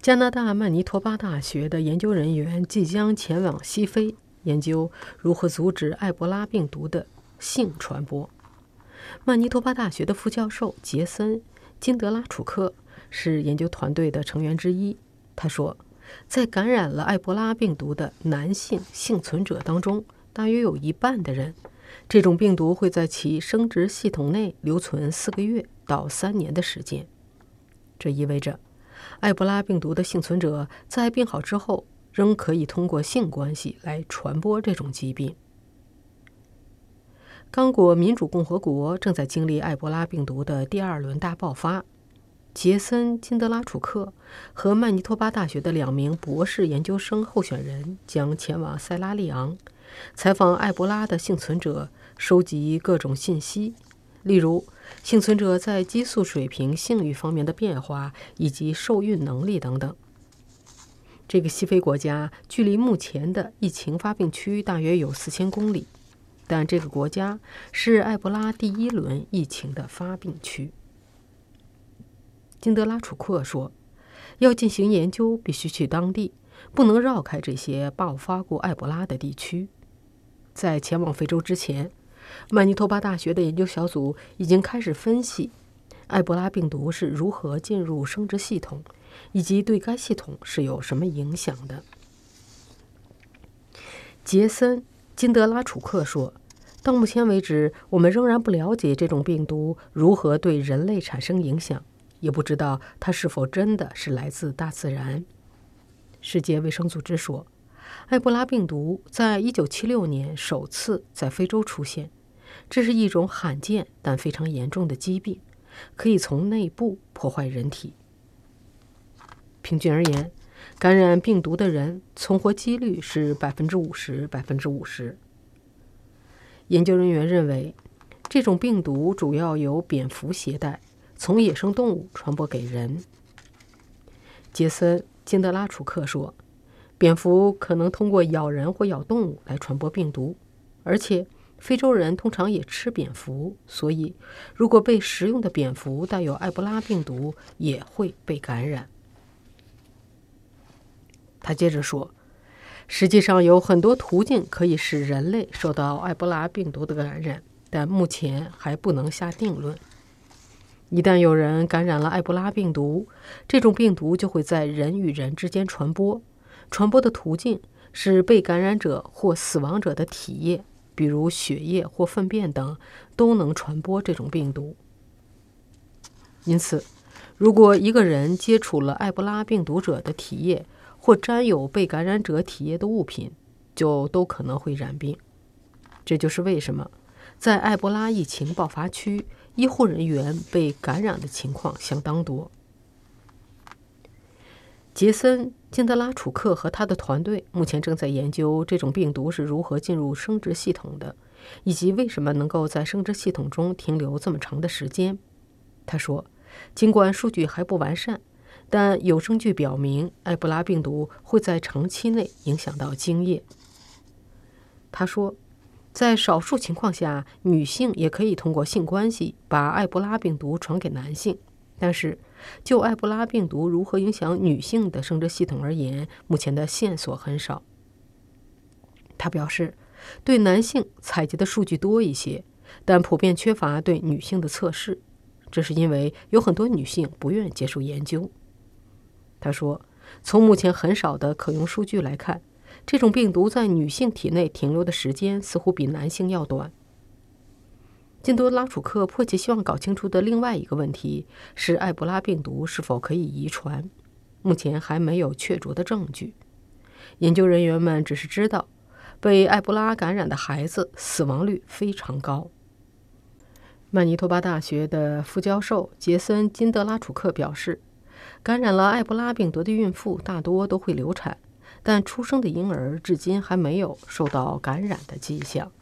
加拿大曼尼托巴大学的研究人员即将前往西非研究如何阻止埃博拉病毒的性传播。曼尼托巴大学的副教授杰森·金德拉楚克是研究团队的成员之一。他说，在感染了埃博拉病毒的男性幸存者当中，大约有一半的人，这种病毒会在其生殖系统内留存四个月到三年的时间。这意味着。埃博拉病毒的幸存者在病好之后，仍可以通过性关系来传播这种疾病。刚果民主共和国正在经历埃博拉病毒的第二轮大爆发。杰森·金德拉楚克和曼尼托巴大学的两名博士研究生候选人将前往塞拉利昂，采访埃博拉的幸存者，收集各种信息，例如。幸存者在激素水平、性欲方面的变化以及受孕能力等等。这个西非国家距离目前的疫情发病区大约有四千公里，但这个国家是埃博拉第一轮疫情的发病区。金德拉楚克说：“要进行研究，必须去当地，不能绕开这些爆发过埃博拉的地区。在前往非洲之前。”曼尼托巴大学的研究小组已经开始分析埃博拉病毒是如何进入生殖系统，以及对该系统是有什么影响的。杰森·金德拉楚克说：“到目前为止，我们仍然不了解这种病毒如何对人类产生影响，也不知道它是否真的是来自大自然。”世界卫生组织说，埃博拉病毒在1976年首次在非洲出现。这是一种罕见但非常严重的疾病，可以从内部破坏人体。平均而言，感染病毒的人存活几率是百分之五十，百分之五十。研究人员认为，这种病毒主要由蝙蝠携带，从野生动物传播给人。杰森·金德拉楚克说，蝙蝠可能通过咬人或咬动物来传播病毒，而且。非洲人通常也吃蝙蝠，所以如果被食用的蝙蝠带有埃博拉病毒，也会被感染。他接着说：“实际上有很多途径可以使人类受到埃博拉病毒的感染，但目前还不能下定论。一旦有人感染了埃博拉病毒，这种病毒就会在人与人之间传播，传播的途径是被感染者或死亡者的体液。”比如血液或粪便等都能传播这种病毒。因此，如果一个人接触了埃博拉病毒者的体液或沾有被感染者体液的物品，就都可能会染病。这就是为什么在埃博拉疫情爆发区，医护人员被感染的情况相当多。杰森·金德拉楚克和他的团队目前正在研究这种病毒是如何进入生殖系统的，以及为什么能够在生殖系统中停留这么长的时间。他说：“尽管数据还不完善，但有证据表明埃博拉病毒会在长期内影响到精液。”他说：“在少数情况下，女性也可以通过性关系把埃博拉病毒传给男性，但是。”就埃博拉病毒如何影响女性的生殖系统而言，目前的线索很少。他表示，对男性采集的数据多一些，但普遍缺乏对女性的测试，这是因为有很多女性不愿接受研究。他说，从目前很少的可用数据来看，这种病毒在女性体内停留的时间似乎比男性要短。金多拉楚克迫切希望搞清楚的另外一个问题是埃博拉病毒是否可以遗传。目前还没有确凿的证据。研究人员们只是知道，被埃博拉感染的孩子死亡率非常高。曼尼托巴大学的副教授杰森·金德拉楚克表示，感染了埃博拉病毒的孕妇大多都会流产，但出生的婴儿至今还没有受到感染的迹象。